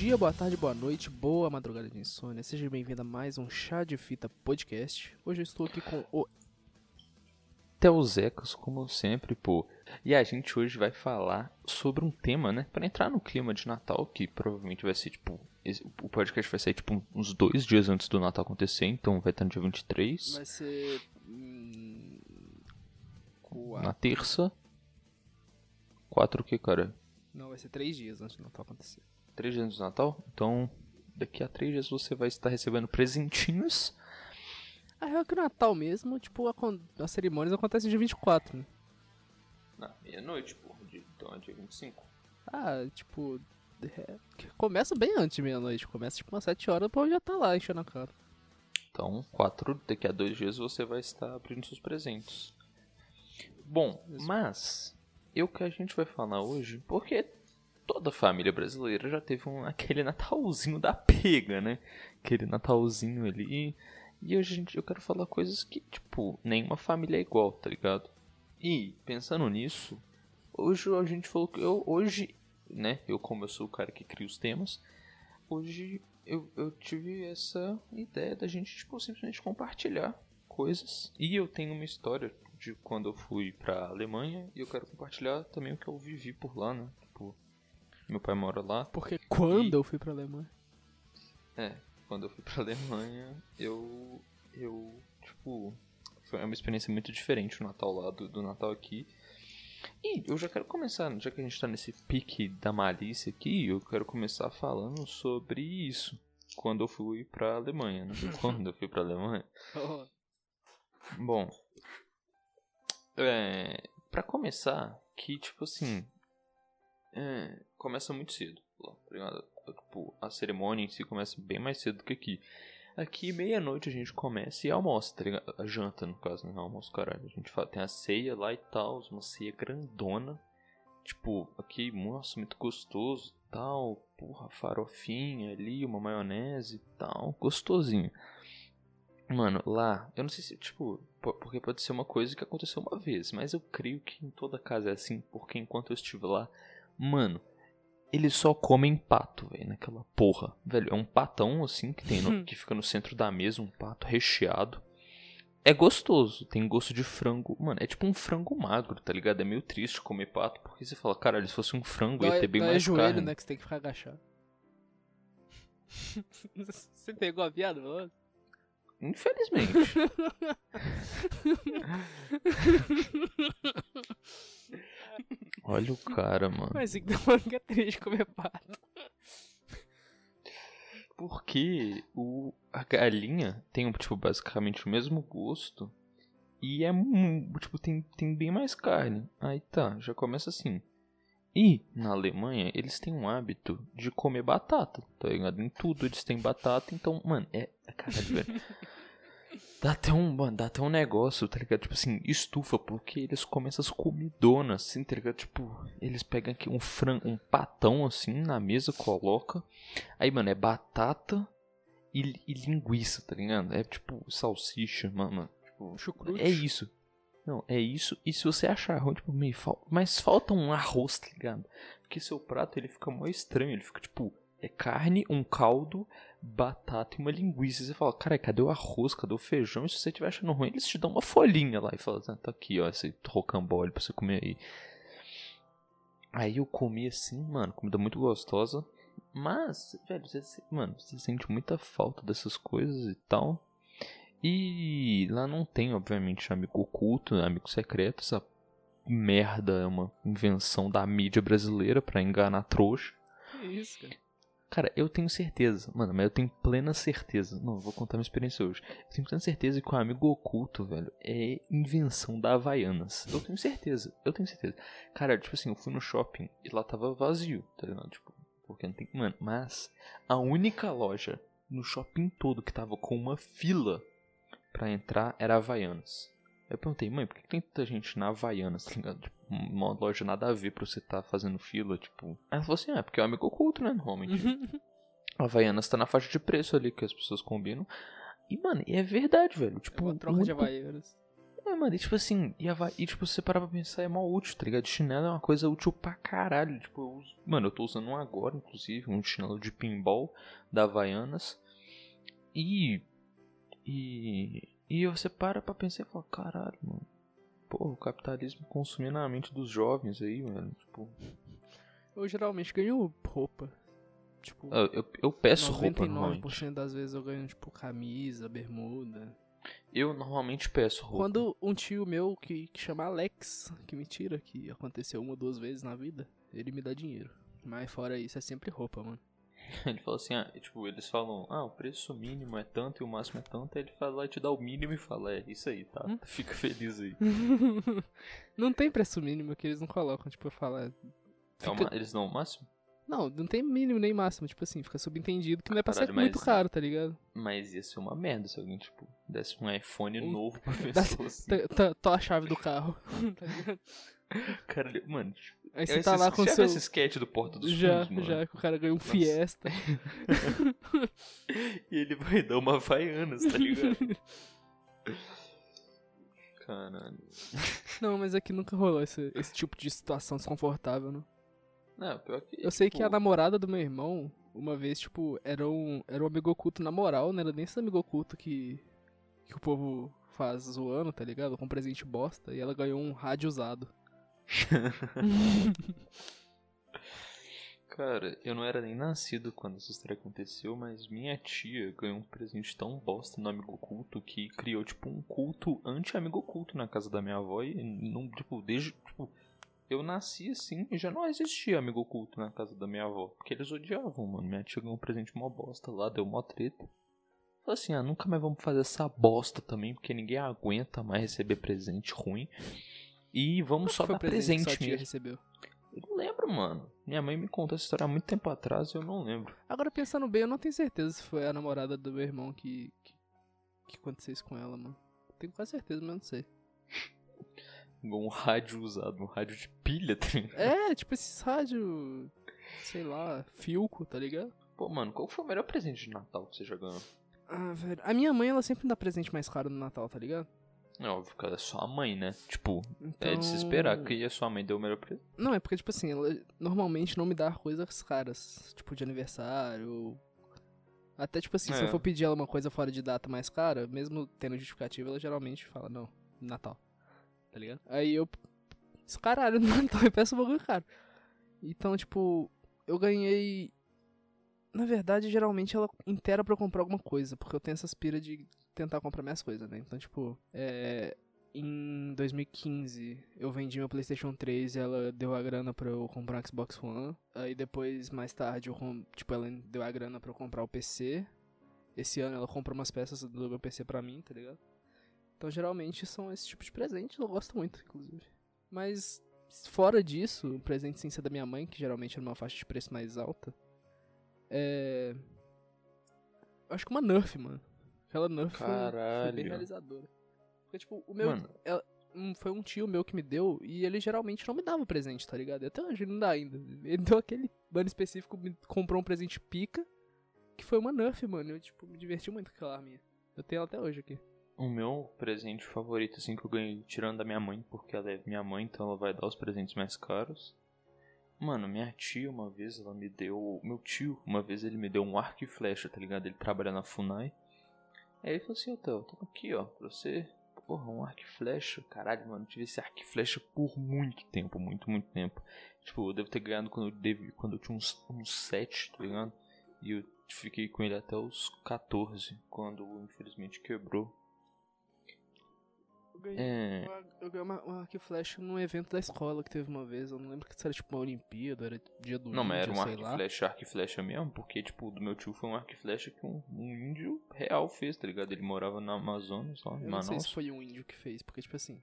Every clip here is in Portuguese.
Bom dia, boa tarde, boa noite, boa madrugada de insônia. Seja bem-vindo a mais um Chá de Fita Podcast. Hoje eu estou aqui com o Teuzecas, como sempre, pô. E a gente hoje vai falar sobre um tema, né? Pra entrar no clima de Natal, que provavelmente vai ser, tipo... o podcast vai sair, tipo, uns dois dias antes do Natal acontecer, então vai estar no dia 23. vai ser hum, Na quatro. terça. Quatro o que, cara? Não, vai ser três dias antes do Natal acontecer. Três dias antes do Natal? Então, daqui a três dias você vai estar recebendo presentinhos. A real é que o Natal mesmo, tipo, acon- as cerimônias acontecem dia 24, né? Na meia-noite, pô. Então é dia 25. Ah, tipo, é, começa bem antes de meia-noite. Começa tipo umas 7 horas, o povo já tá lá enchendo a cara. Então, quatro, daqui a dois dias você vai estar abrindo seus presentes. Bom, mas eu que a gente vai falar hoje, porque toda família brasileira já teve um, aquele Natalzinho da pega, né? Aquele Natalzinho ali. E hoje gente, eu quero falar coisas que, tipo, nenhuma família é igual, tá ligado? E, pensando nisso, hoje a gente falou que eu, hoje, né? Eu, como eu sou o cara que cria os temas, hoje eu, eu tive essa ideia da gente, tipo, simplesmente compartilhar coisas. E eu tenho uma história de quando eu fui pra Alemanha e eu quero compartilhar também o que eu vivi por lá, né? Meu pai mora lá. Porque quando E- eu fui pra Alemanha. É, quando eu fui pra Alemanha, eu. Eu. Tipo. Foi uma experiência muito diferente o Natal lá do, do Natal aqui. E eu já quero começar, já que a gente tá nesse pique da malícia aqui, eu quero começar falando sobre isso. Quando eu fui pra Alemanha, né? Quando eu fui pra Alemanha. Bom. É. Pra começar, que tipo assim. É, começa muito cedo lá, tá? Tipo, a cerimônia em si começa bem mais cedo do que aqui. Aqui, meia-noite, a gente começa e almoça, tá ligado? A janta, no caso, né? Almoço, caralho. A gente fala, tem a ceia lá e tal, uma ceia grandona. Tipo, aqui, nossa, muito gostoso tal. Porra, farofinha ali, uma maionese e tal. Gostosinho. Mano, lá, eu não sei se, tipo, po- porque pode ser uma coisa que aconteceu uma vez, mas eu creio que em toda casa é assim, porque enquanto eu estive lá, mano, eles só comem pato, velho, naquela porra. Velho, é um patão assim que tem no- que fica no centro da mesa, um pato recheado. É gostoso, tem gosto de frango. Mano, é tipo um frango magro, tá ligado? É meio triste comer pato, porque você fala, caralho, se fosse um frango ia Dói, ter bem mais joelho, carne. né? Que você tem que ficar agachado. você pegou a piada, mano? Infelizmente. Olha o cara, mano. Mas que é triste comer pato. Porque o, a galinha tem, tipo, basicamente o mesmo gosto. E é, tipo, tem, tem bem mais carne. Aí tá, já começa assim. E na Alemanha, eles têm um hábito de comer batata, tá ligado? Em tudo eles têm batata, então, mano, é. é Caralho, velho. Dá até um, mano, dá até um negócio, tá ligado? Tipo assim, estufa, porque eles comem essas comidonas, assim, tá ligado? Tipo, eles pegam aqui um frango, um patão assim na mesa, coloca. Aí, mano, é batata e, e linguiça, tá ligado? É tipo salsicha, mano. Tipo, Chucrute. é isso. Não, é isso. E se você achar ruim, tipo, meio fal... Mas falta um arroz, tá ligado? Porque seu prato ele fica mó estranho. Ele fica tipo, é carne, um caldo, batata e uma linguiça. E você fala, cara, cadê o arroz? Cadê o feijão? E se você estiver achando ruim, eles te dão uma folhinha lá e falam, tá, tá aqui, ó, esse rocambole pra você comer aí. Aí eu comi assim, mano, comida muito gostosa. Mas, velho, você, mano, você sente muita falta dessas coisas e tal. E lá não tem, obviamente, amigo oculto, amigo secreto. Essa merda é uma invenção da mídia brasileira pra enganar trouxa. Isso, cara? Cara, eu tenho certeza, mano, mas eu tenho plena certeza. Não, vou contar minha experiência hoje. Eu tenho plena certeza que o amigo oculto, velho, é invenção da Havaianas. Eu tenho certeza, eu tenho certeza. Cara, tipo assim, eu fui no shopping e lá tava vazio, tá ligado? Tipo, porque não tem. Mano, mas a única loja no shopping todo que tava com uma fila pra entrar era Havaianas. Eu perguntei, mãe, por que tem tanta gente na Havaianas, tá ligado? Tipo, uma loja nada a ver pra você tá fazendo fila, tipo. Aí ela falou assim, ah, é porque é um amigo oculto, né, normalmente. A Havaianas tá na faixa de preço ali que as pessoas combinam. E, mano, é verdade, velho. É Tipo, uma o troca de único- Havaianas. É, mano, e tipo assim, e, a, e tipo, você parar pra pensar, é mó útil, tá ligado? Chinelo é uma coisa útil pra caralho. Tipo, eu uso, mano, eu tô usando um agora, inclusive, um chinelo de pinball da Havaianas. E. E. E você para pra pensar e fala, caralho, mano. Pô, o capitalismo consumindo a mente dos jovens aí, mano. Tipo. Eu geralmente ganho roupa. Tipo, eu, eu, eu peço 99% roupa normalmente. das vezes eu ganho, tipo, camisa, bermuda. Eu normalmente peço roupa. Quando um tio meu que, que chama Alex, que me tira, que aconteceu uma ou duas vezes na vida, ele me dá dinheiro. Mas fora isso, é sempre roupa, mano. Ele fala assim, ah, tipo, eles falam, ah, o preço mínimo é tanto e o máximo é tanto, aí ele fala lá e te dá o mínimo e fala, é isso aí, tá? Hum? Fica feliz aí. não tem preço mínimo que eles não colocam, tipo, eu falo. É, fica... é uma, eles dão o máximo? Não, não tem mínimo nem máximo, tipo assim, fica subentendido que não é pra Caralho, ser muito caro, tá ligado? Mas ia ser uma merda se alguém, tipo, desse um iPhone um... novo pra pessoa assim. Tô a chave do carro, tá ligado? Cara, mano, tipo, Aí você tá lá com seu... esse sketch do Porta dos já, Fundos, Já, que o cara ganha um Nossa. Fiesta. e ele vai dar uma Havaianas, tá ligado? Caralho. Não, mas aqui nunca rolou esse, esse tipo de situação desconfortável, não. Não, pior que. Eu sei tipo... que a namorada do meu irmão, uma vez, tipo, era um, era um amigo oculto na moral, não era nem esse amigo oculto que, que o povo faz zoando, tá ligado? Com presente bosta, e ela ganhou um rádio usado. Cara, eu não era nem nascido quando essa história aconteceu, mas minha tia ganhou um presente tão bosta no amigo oculto que criou, tipo, um culto anti-amigo oculto na casa da minha avó e, não, tipo, desde, tipo, eu nasci assim e já não existia amigo oculto na casa da minha avó. Porque eles odiavam, mano. Minha tia ganhou um presente mó bosta lá, deu mó treta. Falei assim, ah, nunca mais vamos fazer essa bosta também, porque ninguém aguenta mais receber presente ruim. E vamos só dar presente, presente mesmo. recebeu? Eu não lembro, mano. Minha mãe me contou essa história há muito tempo atrás e eu não lembro. Agora pensando bem, eu não tenho certeza se foi a namorada do meu irmão que, que, que aconteceu isso com ela, mano. Tenho quase certeza, mas não sei um rádio usado, um rádio de pilha, tá ligado? É, tipo esses rádio, sei lá, Filco, tá ligado? Pô, mano, qual foi o melhor presente de Natal que você já ganhou? Ah, velho, a minha mãe, ela sempre dá presente mais caro no Natal, tá ligado? É óbvio que ela é sua mãe, né? Tipo, então... é de se então esperar que a sua mãe deu o melhor presente. Não, é porque, tipo assim, ela normalmente não me dá coisas caras, tipo de aniversário. Até, tipo assim, é. se eu é. for pedir ela uma coisa fora de data mais cara, mesmo tendo justificativa, ela geralmente fala, não, Natal tá ligado? Aí eu. Caralho, não, então eu peço um bagulho caro. Então, tipo, eu ganhei. Na verdade, geralmente ela inteira pra comprar alguma coisa, porque eu tenho essa aspira de tentar comprar minhas coisas, né? Então, tipo, é. Em 2015, eu vendi meu PlayStation 3 e ela deu a grana pra eu comprar um Xbox One. Aí depois, mais tarde, eu, tipo, ela deu a grana pra eu comprar o PC. Esse ano ela comprou umas peças do meu PC pra mim, tá ligado? Então, geralmente, são esse tipo de presente. Eu gosto muito, inclusive. Mas, fora disso, o presente sem ser da minha mãe, que geralmente é numa faixa de preço mais alta, é. Acho que uma Nerf, mano. Aquela Nerf foi, foi, bem realizadora. Porque, tipo, o meu. Ela, foi um tio meu que me deu e ele geralmente não me dava presente, tá ligado? Até hoje ele não dá ainda. Ele deu aquele bando específico, me comprou um presente pica, que foi uma Nerf, mano. Eu, tipo, me diverti muito com aquela arminha. Eu tenho ela até hoje aqui. O meu presente favorito, assim, que eu ganhei tirando da minha mãe, porque ela é minha mãe, então ela vai dar os presentes mais caros. Mano, minha tia uma vez, ela me deu. Meu tio, uma vez ele me deu um arco e flecha, tá ligado? Ele trabalha na FUNAI. Aí ele falou assim, Otávio, toma aqui, ó, pra você. Porra, um arco e flecha. Caralho, mano, tive esse arco e flecha por muito tempo, muito, muito tempo. Tipo, eu devo ter ganhado quando eu, deve, quando eu tinha uns, uns 7, tá ligado? E eu fiquei com ele até os 14, quando infelizmente quebrou. Eu ganhei, é... uma, eu ganhei uma, uma arco e flecha num evento da escola que teve uma vez. Eu não lembro se era tipo uma Olimpíada, era dia do Não, índio, mas era um arco e flecha, arco e flecha mesmo, porque tipo, do meu tio foi um arco e flecha que um, um índio real fez, tá ligado? Ele morava na Amazonas, lá, em Manaus. não sei se foi um índio que fez, porque tipo assim.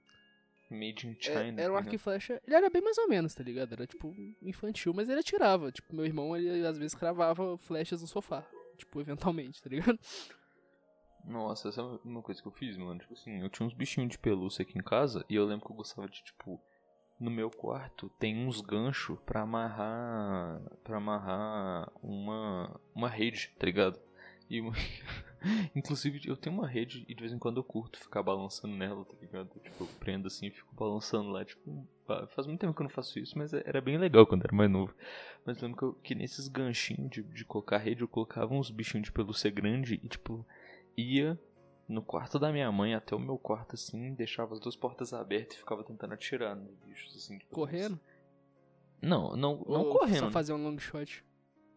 Made in é, China. É, era um arco e flecha. Ele era bem mais ou menos, tá ligado? Era tipo infantil, mas ele atirava. Tipo, meu irmão, ele às vezes cravava flechas no sofá. Tipo, eventualmente, tá ligado? Nossa, essa é uma coisa que eu fiz, mano. Tipo assim, eu tinha uns bichinhos de pelúcia aqui em casa e eu lembro que eu gostava de, tipo, no meu quarto tem uns ganchos pra amarrar. para amarrar uma. uma rede, tá ligado? E Inclusive, eu tenho uma rede e de vez em quando eu curto ficar balançando nela, tá ligado? Tipo, eu prendo assim e fico balançando lá. Tipo, faz muito tempo que eu não faço isso, mas era bem legal quando era mais novo. Mas lembro que, eu, que nesses ganchinhos de, de colocar rede, eu colocava uns bichinhos de pelúcia grande e, tipo, ia no quarto da minha mãe até o meu quarto assim, deixava as duas portas abertas e ficava tentando atirar nos bichos assim. Correndo? Não, não, não Ou correndo. Só fazer um long shot.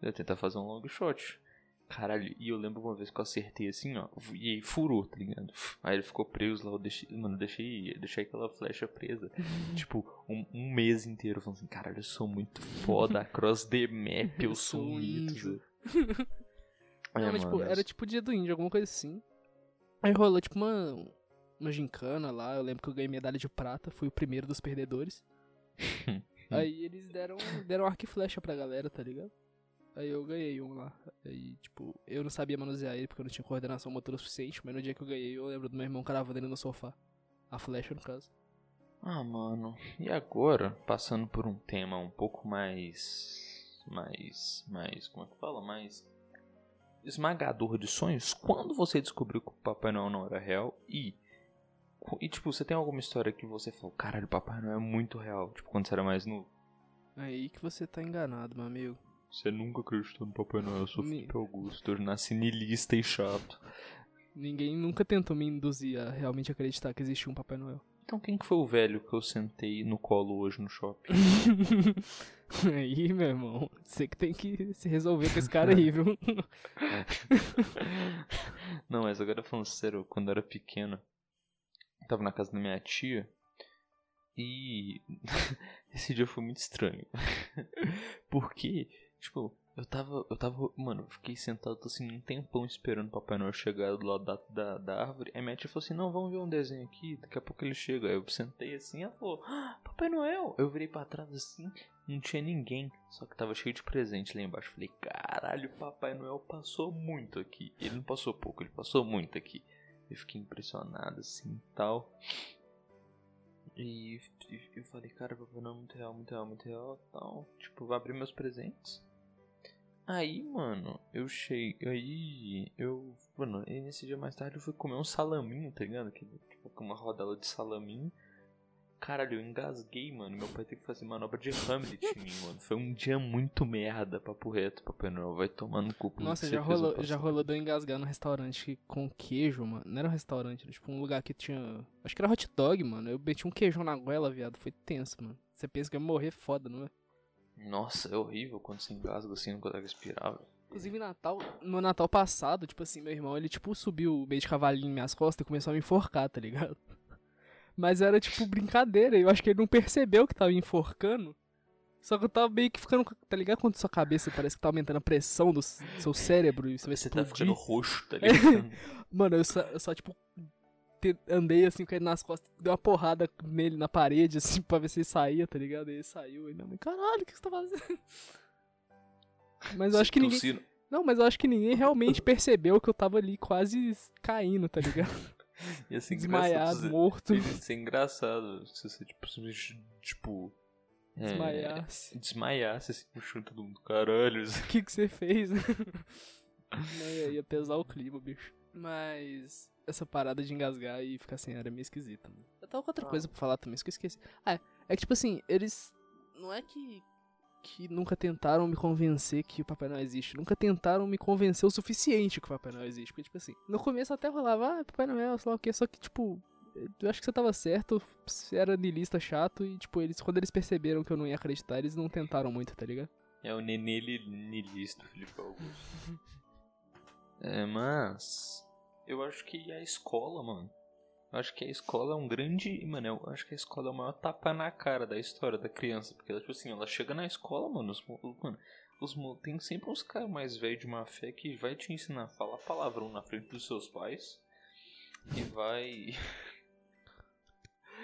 Eu ia tentar fazer um long shot. Caralho, e eu lembro uma vez que eu acertei assim, ó, e aí furou, tá ligado? Aí ele ficou preso lá, eu deixei, mano, deixei, deixei aquela flecha presa, tipo, um, um, mês inteiro, falando assim, caralho, eu sou muito foda, cross the map, eu, sou um é, Não, mas, tipo, era tipo dia do índio, alguma coisa assim. Aí rolou, tipo, uma, uma gincana lá, eu lembro que eu ganhei medalha de prata, fui o primeiro dos perdedores. aí eles deram, deram arco e flecha pra galera, tá ligado? Aí eu ganhei um lá. Aí, tipo, eu não sabia manusear ele porque eu não tinha coordenação motora suficiente, mas no dia que eu ganhei, eu lembro do meu irmão cravando ele no sofá. A flecha, no caso. Ah, mano. E agora, passando por um tema um pouco mais. Mais. Mais. Como é que fala? Mais. Esmagador de sonhos. Quando você descobriu que o Papai Noel não era real e. E, tipo, você tem alguma história que você falou, caralho, o Papai Noel é muito real, tipo, quando você era mais novo? Aí que você tá enganado, meu amigo. Você nunca acreditou no Papai Noel, eu sou Felipe Augusto, eu nasci nilista e chato. Ninguém nunca tentou me induzir a realmente acreditar que existia um Papai Noel. Então quem que foi o velho que eu sentei no colo hoje no shopping? aí, meu irmão, você que tem que se resolver com esse cara aí, viu? Não, mas agora falando sério, quando eu era pequeno, eu tava na casa da minha tia e esse dia foi muito estranho. Porque Tipo, eu tava, eu tava, mano, fiquei sentado assim um tempão esperando o Papai Noel chegar do lado da, da, da árvore. Aí minha tia falou assim: Não, vamos ver um desenho aqui, daqui a pouco ele chega. Aí eu sentei assim, ela falou: ah, Papai Noel. Eu virei pra trás assim, não tinha ninguém, só que tava cheio de presente lá embaixo. Falei: Caralho, Papai Noel passou muito aqui. Ele não passou pouco, ele passou muito aqui. Eu fiquei impressionado assim e tal. E eu falei, cara, Papai Noel é muito real, muito real, muito real. Então, tipo, vou abrir meus presentes. Aí, mano, eu cheguei. Aí, eu. Mano, e nesse dia mais tarde eu fui comer um salaminho, tá ligado? Que, tipo, uma rodela de salaminho. Caralho, eu engasguei, mano. Meu pai teve que fazer manobra de Hamlet em mim, mano. Foi um dia muito merda, papo reto, Papai Noel. Vai tomar no cu. Nossa, já rolou, já rolou de eu engasgar no restaurante com queijo, mano. Não era um restaurante, era tipo um lugar que tinha. Acho que era hot dog, mano. Eu meti um queijão na goela, viado. Foi tenso, mano. Você pensa que ia morrer foda, não é? Nossa, é horrível quando se engasga assim, não consegue respirar, velho. Inclusive, Natal, no Natal passado, tipo assim, meu irmão, ele, tipo, subiu meio de cavalinho em minhas costas e começou a me enforcar, tá ligado? Mas era, tipo, brincadeira. Eu acho que ele não percebeu que tava me enforcando. Só que eu tava meio que ficando, tá ligado? Quando sua cabeça parece que tá aumentando a pressão do seu cérebro e você vai Você tá ficando roxo, tá ligado? Mano, eu só, eu só, tipo, andei assim com ele nas costas, dei uma porrada nele na parede, assim, pra ver se ele saía, tá ligado? E ele saiu, e minha mãe, caralho, o que você tá fazendo? Mas eu acho que ninguém. Não, mas eu acho que ninguém realmente percebeu que eu tava ali quase caindo, tá ligado? Ia ser Desmaiado, morto. Ia ser engraçado se você, tipo, tipo. É, desmaiasse. Desmaiasse, assim, puxando todo mundo. Caralho. O que que você fez? ia pesar o clima, bicho. Mas essa parada de engasgar e ficar sem ar é meio esquisita. Mano. Eu tava com outra ah. coisa pra falar também, isso que eu esqueci. Ah, é, é que tipo assim, eles. Não é que. Que nunca tentaram me convencer que o Papai Noel existe. Nunca tentaram me convencer o suficiente que o Papai Noel existe. Porque, tipo assim, no começo até rolava, ah, Papai Noel, sei lá o que, só que, tipo, eu acho que você tava certo, você era niilista chato e, tipo, eles, quando eles perceberam que eu não ia acreditar, eles não tentaram muito, tá ligado? É o nenê niilista, Felipe Augusto. é, mas eu acho que a escola, mano. Eu acho que a escola é um grande. Mano, eu acho que a escola é o maior tapa na cara da história da criança. Porque ela, tipo assim, ela chega na escola, mano. Os, mano, os, tem sempre uns caras mais velhos de má fé que vai te ensinar a falar palavrão na frente dos seus pais. E vai.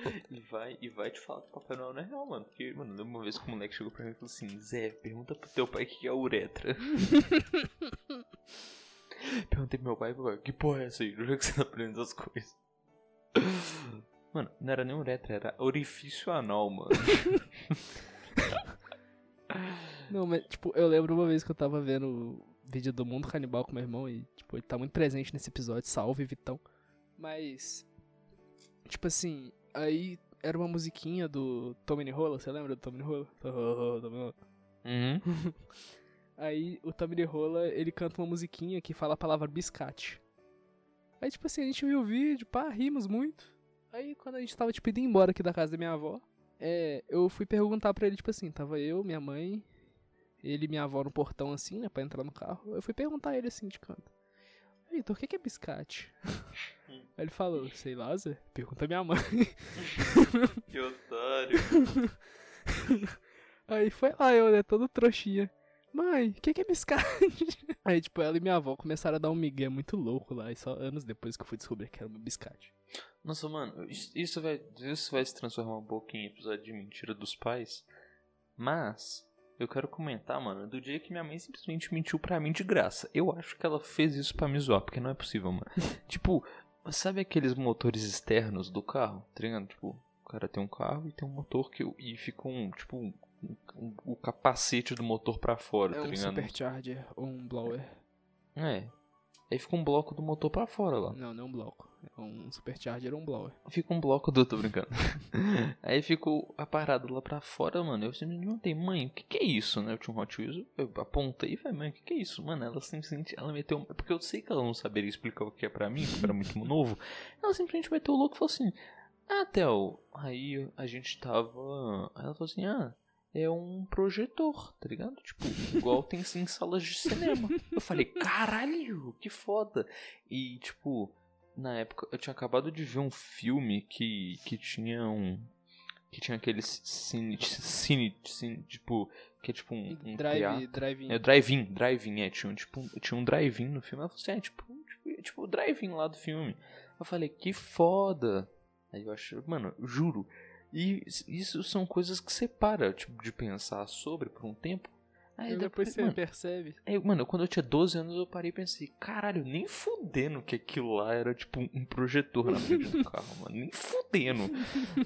e vai e vai te falar que o Papai Noel não é real, mano. Porque, mano, uma vez que o moleque chegou pra mim e falou assim: Zé, pergunta pro teu pai o que é uretra. Perguntei pro meu pai, pai, que porra é essa aí? Juro que você tá aprendendo as coisas. Mano, não era nem uretra, era orifício anal, mano. não, mas, tipo, eu lembro uma vez que eu tava vendo vídeo do Mundo Canibal com meu irmão e, tipo, ele tá muito presente nesse episódio. Salve, Vitão. Mas, tipo assim, aí era uma musiquinha do Tommy Rola, você lembra do Tommy Rola? Uhum. aí o Tommy Rola, ele canta uma musiquinha que fala a palavra biscate. Aí, tipo assim, a gente viu o vídeo, pá, rimos muito. Aí, quando a gente tava, tipo, indo embora aqui da casa da minha avó, é, eu fui perguntar pra ele, tipo assim, tava eu, minha mãe, ele e minha avó no portão, assim, né, pra entrar no carro. Eu fui perguntar a ele, assim, de canto. Vitor, o que é biscate? Aí ele falou, sei lá, Zé, pergunta a minha mãe. que otário. Aí foi lá eu, né, todo trouxinha. Mãe, o que, que é biscate? Aí, tipo, ela e minha avó começaram a dar um migué muito louco lá. E só anos depois que eu fui descobrir que era um biscate. Nossa, mano, isso vai, isso vai se transformar um pouco em episódio de mentira dos pais. Mas, eu quero comentar, mano, do dia que minha mãe simplesmente mentiu pra mim de graça. Eu acho que ela fez isso pra me zoar, porque não é possível, mano. tipo, sabe aqueles motores externos do carro? Tá ligado? Tipo, o cara tem um carro e tem um motor que. E fica um, tipo, o capacete do motor pra fora, é tá ligado? um supercharger ou um blower. É. Aí fica um bloco do motor pra fora lá. Não, não é um bloco. É um supercharger ou um blower. Fica um bloco do. Tô brincando. Aí ficou a parada lá pra fora, mano. Eu sempre me perguntei, mãe, o que, que é isso, né? Eu tinha um Hot Wheels, eu apontei e falei, mãe, o que, que é isso? Mano, ela simplesmente. Ela meteu. Porque eu sei que ela não saberia explicar o que é pra mim, porque era muito novo. Ela simplesmente meteu o louco e falou assim: Ah, Theo, aí a gente tava. Aí ela falou assim: Ah é um projetor, tá ligado? Tipo, igual tem em salas de cinema. Eu falei, caralho, que foda. E, tipo, na época eu tinha acabado de ver um filme que, que tinha um. Que tinha aquele cine, cine, cine tipo, que é tipo um, um drive, drive-in. É, drive-in, drive-in, é, tinha, tipo, um, tinha um drive-in no filme. Ela falou assim, é, tipo, tipo, tipo o drive-in lá do filme. Eu falei, que foda. Aí eu acho, mano, juro, e isso são coisas que você para tipo, de pensar sobre por um tempo. Aí depois, depois você mano, percebe. Mano, quando eu tinha 12 anos eu parei e pensei, caralho, nem fudendo que aquilo lá era tipo um projetor na frente do carro, mano. Nem fudendo.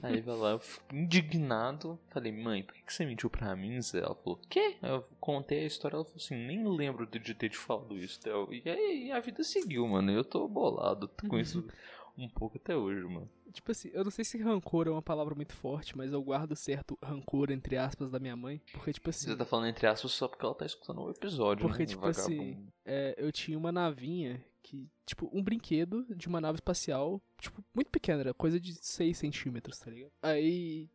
Aí vai lá, eu fico indignado. Falei, mãe, por que você mentiu pra mim, Zé? Ela falou, quê? Eu contei a história, ela falou assim, nem lembro de ter te falado isso, Theo. E aí a vida seguiu, mano. Eu tô bolado com isso um pouco até hoje, mano. Tipo assim, eu não sei se rancor é uma palavra muito forte, mas eu guardo certo rancor, entre aspas, da minha mãe. Porque, tipo assim. Você tá falando entre aspas só porque ela tá escutando o um episódio, Porque, né? tipo assim, é, eu tinha uma navinha que. Tipo, um brinquedo de uma nave espacial, tipo, muito pequena, era coisa de 6 centímetros, tá ligado? Aí,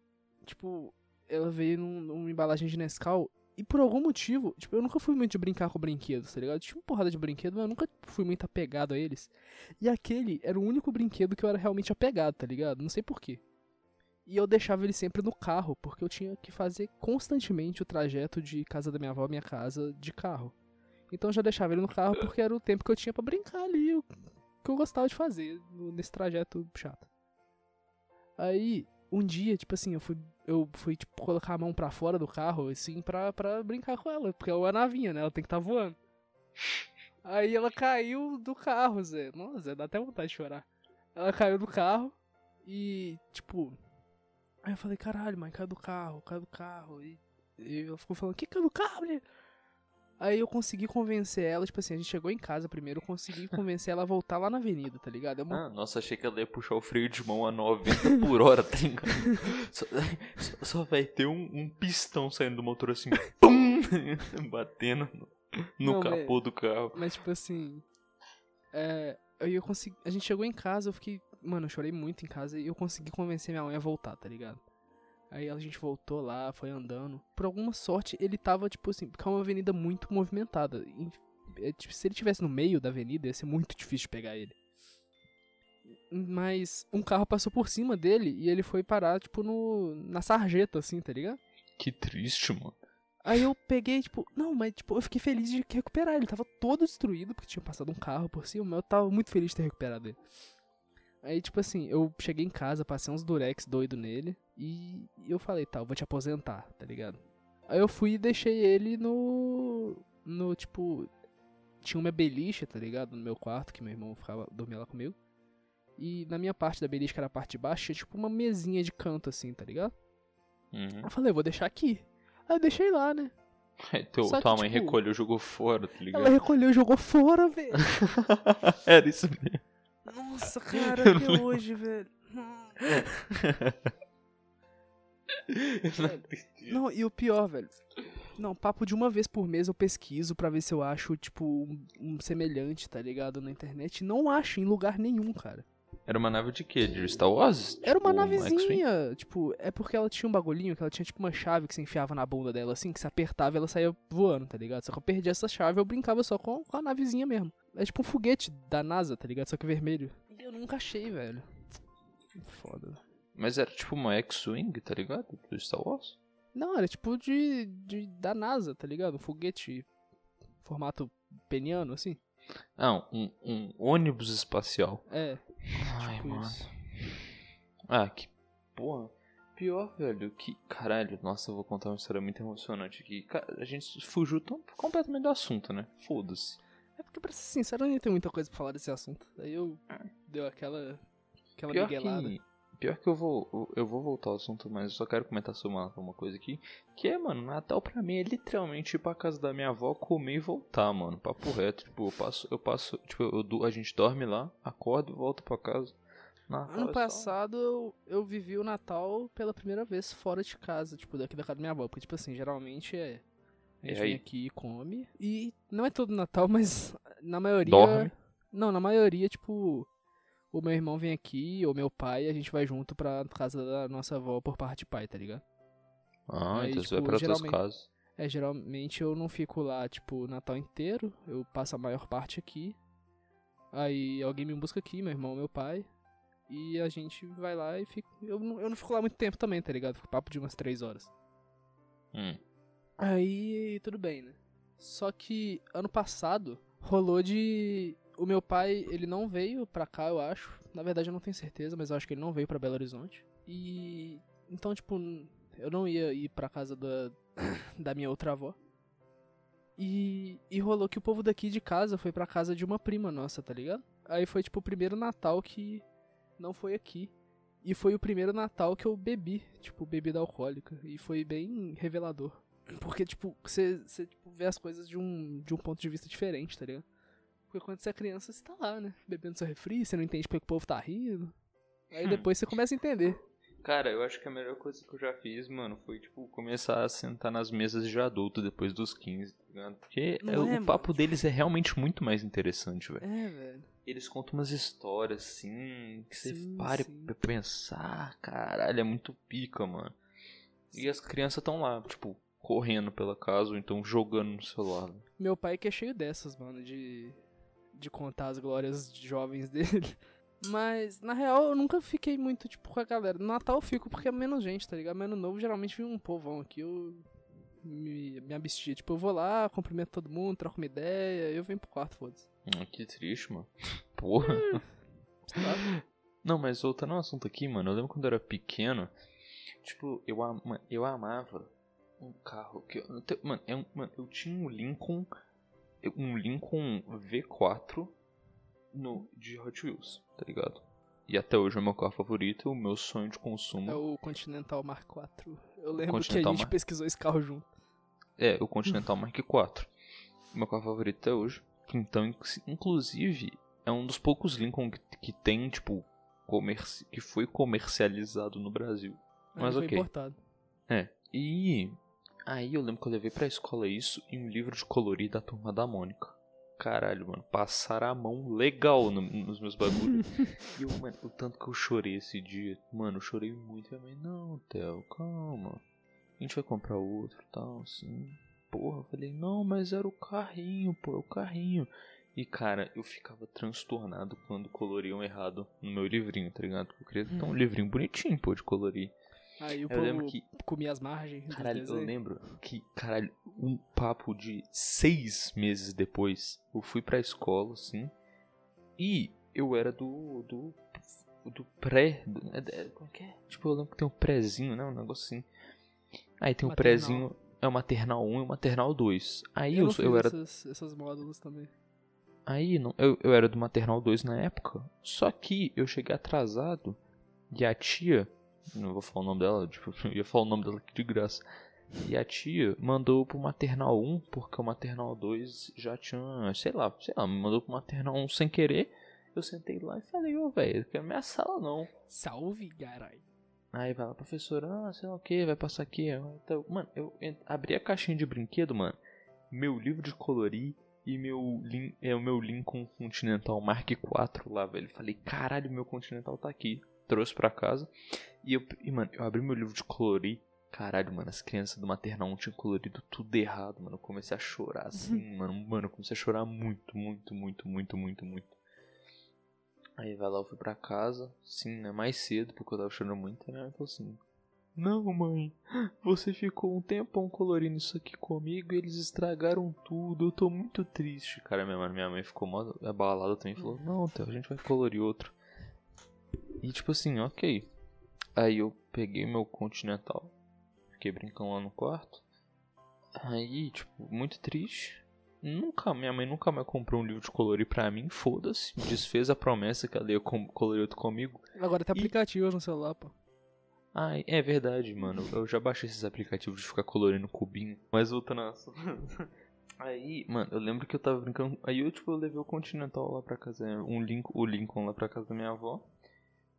tipo, ela veio num, numa embalagem de Nescau e por algum motivo, tipo, eu nunca fui muito de brincar com brinquedos, tá ligado? Tinha uma porrada de brinquedo, mas eu nunca fui muito apegado a eles. E aquele era o único brinquedo que eu era realmente apegado, tá ligado? Não sei porquê. E eu deixava ele sempre no carro, porque eu tinha que fazer constantemente o trajeto de casa da minha avó à minha casa de carro. Então eu já deixava ele no carro porque era o tempo que eu tinha para brincar ali, o que eu gostava de fazer nesse trajeto chato. Aí, um dia, tipo assim, eu fui, eu fui tipo, colocar a mão pra fora do carro, assim, pra, pra brincar com ela, porque é uma navinha, né? Ela tem que estar tá voando. Aí ela caiu do carro, Zé. Nossa, Zé, dá até vontade de chorar. Ela caiu do carro e, tipo. Aí eu falei, caralho, mãe, caiu do carro, caiu do carro. E, e ela ficou falando, que caiu do carro, mulher? Aí eu consegui convencer ela, tipo assim, a gente chegou em casa primeiro, eu consegui convencer ela a voltar lá na avenida, tá ligado? Eu... Ah, nossa, achei que ela ia puxar o freio de mão a 90 por hora, tá ligado? só, só, só, vai ter um, um, pistão saindo do motor assim, pum! batendo no, Não, capô mas, do carro. Mas tipo assim, é, aí eu consegui, a gente chegou em casa, eu fiquei, mano, eu chorei muito em casa e eu consegui convencer minha mãe a voltar, tá ligado? Aí a gente voltou lá, foi andando. Por alguma sorte, ele tava, tipo assim, porque é uma avenida muito movimentada. É, tipo, se ele tivesse no meio da avenida, ia ser muito difícil de pegar ele. Mas um carro passou por cima dele e ele foi parar, tipo, no, na sarjeta, assim, tá ligado? Que triste, mano. Aí eu peguei, tipo, não, mas tipo, eu fiquei feliz de recuperar. Ele tava todo destruído, porque tinha passado um carro por cima, mas eu tava muito feliz de ter recuperado ele. Aí, tipo assim, eu cheguei em casa, passei uns durex doido nele. E eu falei, tá, eu vou te aposentar, tá ligado? Aí eu fui e deixei ele no. No tipo. Tinha uma beliche, tá ligado? No meu quarto, que meu irmão ficava, dormia lá comigo. E na minha parte da beliche, que era a parte de baixo, tinha tipo uma mesinha de canto assim, tá ligado? Uhum. Eu falei, eu vou deixar aqui. Aí eu deixei lá, né? Aí teu, tua que, mãe tipo, recolheu, jogou fora, tá ligado? Ela recolheu, jogou fora, velho. Era isso mesmo. Nossa, cara, até hoje, velho. não, não, e o pior, velho. Não, papo de uma vez por mês eu pesquiso para ver se eu acho, tipo, um, um, semelhante, tá ligado? Na internet. Não acho em lugar nenhum, cara. Era uma nave de quê? De Star Wars? Era uma tipo, navezinha. Tipo, é porque ela tinha um bagulhinho que ela tinha tipo uma chave que se enfiava na bunda dela, assim, que se apertava ela saía voando, tá ligado? Só que eu perdi essa chave eu brincava só com, com a navezinha mesmo. É tipo um foguete da NASA, tá ligado? Só que vermelho. E eu nunca achei, velho. Foda. Mas era tipo uma X-Wing, tá ligado? Do Star Wars? Não, era tipo de, de. da NASA, tá ligado? Um foguete. Formato peniano, assim. Não, um, um ônibus espacial. É. Ai, tipo mano. Isso. Ah, que porra. Pior, velho, que. Caralho, nossa, eu vou contar uma história muito emocionante aqui. A gente fugiu tão completamente do assunto, né? Foda-se. É porque, pra ser sincero, eu nem tenho muita coisa pra falar desse assunto. Aí eu. Deu aquela. Aquela Pior miguelada. Que... Pior que eu vou, eu vou voltar ao assunto, mas eu só quero comentar sobre uma, uma coisa aqui. Que é, mano, Natal pra mim é literalmente ir pra casa da minha avó, comer e voltar, mano. Papo reto. Tipo, eu passo, eu passo, tipo, eu, a gente dorme lá, acorda e volta pra casa. Natal ano é passado eu, eu vivi o Natal pela primeira vez fora de casa, tipo, daqui da casa da minha avó. Porque, tipo assim, geralmente é. A gente vem aqui e come. E não é todo Natal, mas na maioria. Dorme? Não, na maioria, tipo o meu irmão vem aqui, ou meu pai, e a gente vai junto pra casa da nossa avó por parte de pai, tá ligado? Ah, Aí, então tipo, você vai pra outras casas. É, geralmente eu não fico lá, tipo, o Natal inteiro, eu passo a maior parte aqui. Aí alguém me busca aqui, meu irmão, meu pai. E a gente vai lá e fica. Eu não, eu não fico lá muito tempo também, tá ligado? Fico papo de umas três horas. Hum. Aí tudo bem, né? Só que ano passado rolou de o meu pai, ele não veio pra cá, eu acho. Na verdade, eu não tenho certeza, mas eu acho que ele não veio pra Belo Horizonte. E. Então, tipo, eu não ia ir pra casa da, da minha outra avó. E, e rolou que o povo daqui de casa foi pra casa de uma prima nossa, tá ligado? Aí foi, tipo, o primeiro Natal que não foi aqui. E foi o primeiro Natal que eu bebi, tipo, bebida alcoólica. E foi bem revelador. Porque, tipo, você tipo, vê as coisas de um, de um ponto de vista diferente, tá ligado? Porque quando você é criança, você tá lá, né? Bebendo seu refri, você não entende porque o povo tá rindo. Aí hum. depois você começa a entender. Cara, eu acho que a melhor coisa que eu já fiz, mano, foi, tipo, começar a sentar nas mesas de adulto depois dos 15, tá ligado? Porque é, é, o papo mano? deles é realmente muito mais interessante, velho. É, velho. Eles contam umas histórias, assim, que você pare sim. pra pensar, caralho, é muito pica, mano. E as crianças estão lá, tipo, correndo pela casa ou então jogando no celular. Meu pai que é cheio dessas, mano, de de contar as glórias de jovens dele. Mas, na real, eu nunca fiquei muito, tipo, com a galera. No Natal eu fico porque é menos gente, tá ligado? Mas no novo, geralmente, vem um povão aqui, eu me, me abstia. Tipo, eu vou lá, cumprimento todo mundo, troco uma ideia, eu venho pro quarto, foda-se. Hum, que triste, mano. Porra. É, Não, mas voltando ao assunto aqui, mano, eu lembro quando eu era pequeno, tipo, eu, am eu amava um carro que... Eu, mano, eu, mano, eu tinha um Lincoln um Lincoln V4 no, de Hot Wheels, tá ligado? E até hoje é o meu carro favorito, o meu sonho de consumo. É o Continental Mark IV. Eu lembro que a gente Mar... pesquisou esse carro junto. É, o Continental Mark IV. Meu carro favorito até hoje. Então, inclusive, é um dos poucos Lincoln que, que tem, tipo, comerci... que foi comercializado no Brasil. Mas ok. Foi importado. É. E Aí eu lembro que eu levei pra escola isso e um livro de colorir da turma da Mônica. Caralho, mano, passaram a mão legal no, nos meus bagulhos. e eu, mano, o tanto que eu chorei esse dia. Mano, eu chorei muito. Eu falei, não, Theo, calma. A gente vai comprar outro e tal, assim. Porra, eu falei, não, mas era o carrinho, pô, é o carrinho. E, cara, eu ficava transtornado quando coloriam errado no meu livrinho, tá ligado? Eu queria ter um livrinho bonitinho, pô, de colorir. Aí o eu lembro que comia as margens. Caralho, eu lembro que, caralho, um papo de seis meses depois, eu fui pra escola, assim, e eu era do. do. do pré. Do, é, é, como é que é? Tipo, eu lembro que tem um prézinho, né? Um negócio assim. Aí tem um maternal. prézinho. É o maternal 1 e o maternal 2. Aí eu, eu, eu era. Essas, essas módulos também. Aí não, eu, eu era do maternal 2 na época. Só que eu cheguei atrasado. E a tia não vou falar o nome dela, tipo, eu ia falar o nome dela aqui de graça. E a tia mandou pro maternal 1, porque o maternal 2 já tinha, sei lá, sei lá, mandou pro maternal 1 sem querer. Eu sentei lá e falei, ô, velho, não quero minha sala não. Salve, carai. Aí vai lá, professora, ah, sei lá o que, vai passar aqui. Então, mano, eu abri a caixinha de brinquedo, mano. Meu livro de colorir e meu, é, o meu Lincoln Continental Mark IV lá, velho. Falei, caralho, meu Continental tá aqui. Trouxe pra casa. E, eu, e, mano, eu abri meu livro de colorir. Caralho, mano, as crianças do maternal tinham colorido tudo errado, mano. Eu comecei a chorar assim, mano. Mano, eu comecei a chorar muito, muito, muito, muito, muito, muito. Aí vai lá, eu fui pra casa, sim, né? Mais cedo, porque eu tava chorando muito, né? Ela falou assim: Não, mãe, você ficou um tempão colorindo isso aqui comigo e eles estragaram tudo. Eu tô muito triste. Cara, minha mãe, minha mãe ficou mó abalada também. Falou: Não, Theo, a gente vai colorir outro. E tipo assim, ok. Aí eu peguei meu Continental, fiquei brincando lá no quarto. Aí, tipo, muito triste. Nunca, minha mãe nunca mais comprou um livro de colorir pra mim, foda-se. Desfez a promessa que ela ia com, colorir outro comigo. Agora tem e... aplicativos no celular, pô. Ah, é verdade, mano. Eu já baixei esses aplicativos de ficar colorindo cubinho. Mas voltando na Aí, mano, eu lembro que eu tava brincando. Aí eu, tipo, eu levei o Continental lá pra casa. Um Lincoln, o Lincoln lá pra casa da minha avó.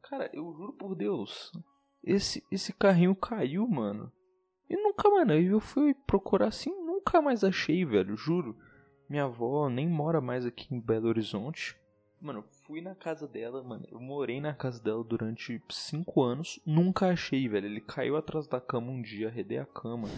Cara, eu juro por Deus. Esse, esse carrinho caiu, mano. E nunca, mano, eu fui procurar assim, nunca mais achei, velho, juro. Minha avó nem mora mais aqui em Belo Horizonte. Mano, fui na casa dela, mano. Eu morei na casa dela durante 5 anos. Nunca achei, velho. Ele caiu atrás da cama um dia, arredei a cama.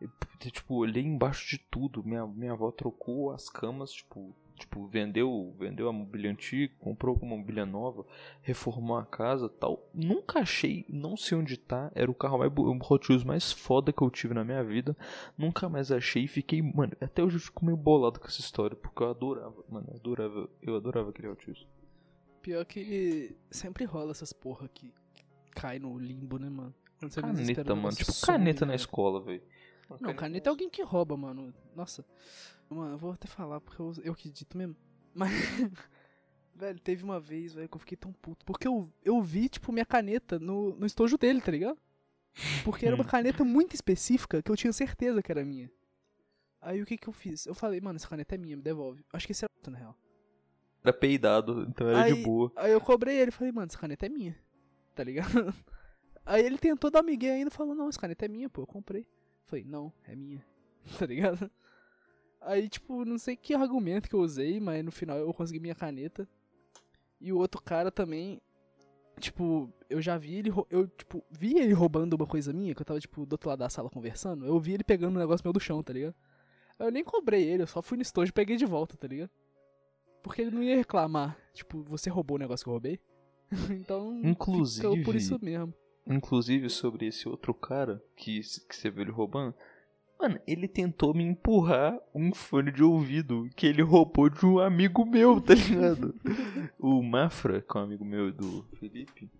Eu, tipo, olhei embaixo de tudo. Minha, minha avó trocou as camas, tipo, Tipo, vendeu, vendeu a mobília antiga, comprou uma mobília nova, reformou a casa tal. Nunca achei, não sei onde tá. Era o carro mais, o Hot Wheels mais foda que eu tive na minha vida. Nunca mais achei e fiquei, mano, até hoje eu fico meio bolado com essa história, porque eu adorava, mano, eu adorava, eu adorava aquele Hot Wheels. Pior que sempre rola essas porra que cai no limbo, né, mano? caneta, mano, tipo caneta na escola, velho. Não, caneta é alguém que rouba, mano. Nossa. Mano, eu vou até falar porque eu, eu acredito mesmo. Mas. velho, teve uma vez, velho, que eu fiquei tão puto. Porque eu, eu vi, tipo, minha caneta no, no estojo dele, tá ligado? Porque era uma caneta muito específica que eu tinha certeza que era minha. Aí o que que eu fiz? Eu falei, mano, essa caneta é minha, me devolve. Acho que esse era na real. Era peidado, então era aí, de boa. Aí eu cobrei ele, falei, mano, essa caneta é minha. Tá ligado? Aí ele tentou dar migué ainda, falou, não, essa caneta é minha, pô, eu comprei. Falei, não, é minha. Tá ligado? Aí, tipo, não sei que argumento que eu usei, mas no final eu consegui minha caneta. E o outro cara também, tipo, eu já vi ele, eu, tipo, vi ele roubando uma coisa minha, que eu tava, tipo, do outro lado da sala conversando. Eu vi ele pegando um negócio meu do chão, tá ligado? Eu nem cobrei ele, eu só fui no estojo e peguei de volta, tá ligado? Porque ele não ia reclamar, tipo, você roubou o negócio que eu roubei. então, inclusive, por isso mesmo. Inclusive, sobre esse outro cara que, que você viu ele roubando, Mano, ele tentou me empurrar um fone de ouvido que ele roubou de um amigo meu, tá ligado? o Mafra, que é um amigo meu do Felipe.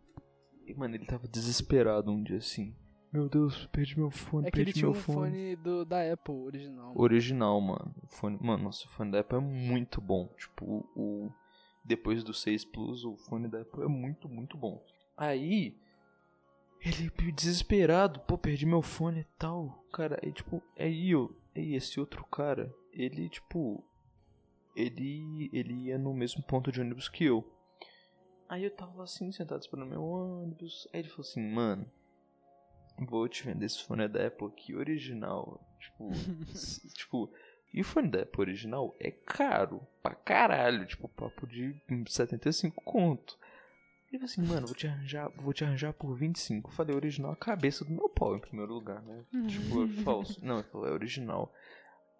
E, mano, ele tava desesperado um dia assim. Meu Deus, perdi meu fone, é perdi que ele meu tinha um fone. fone do, da Apple original. Original, mano. O fone, mano, nosso fone da Apple é muito bom. Tipo, o, depois do 6 Plus, o fone da Apple é muito, muito bom. Aí, ele desesperado, pô, perdi meu fone e tal. Cara, aí tipo, aí eu, aí esse outro cara, ele tipo, ele ele ia no mesmo ponto de ônibus que eu. Aí eu tava assim, sentado esperando meu ônibus. Aí ele falou assim, mano, vou te vender esse fone da Apple aqui original. Tipo, tipo, e o fone da Apple original é caro pra caralho, tipo, papo de 75 conto. Ele falou assim, mano, vou te arranjar, vou te arranjar por 25. Eu falei, original a cabeça do meu pau em primeiro lugar, né? Uhum. tipo, falso. Não, ele falou, é original.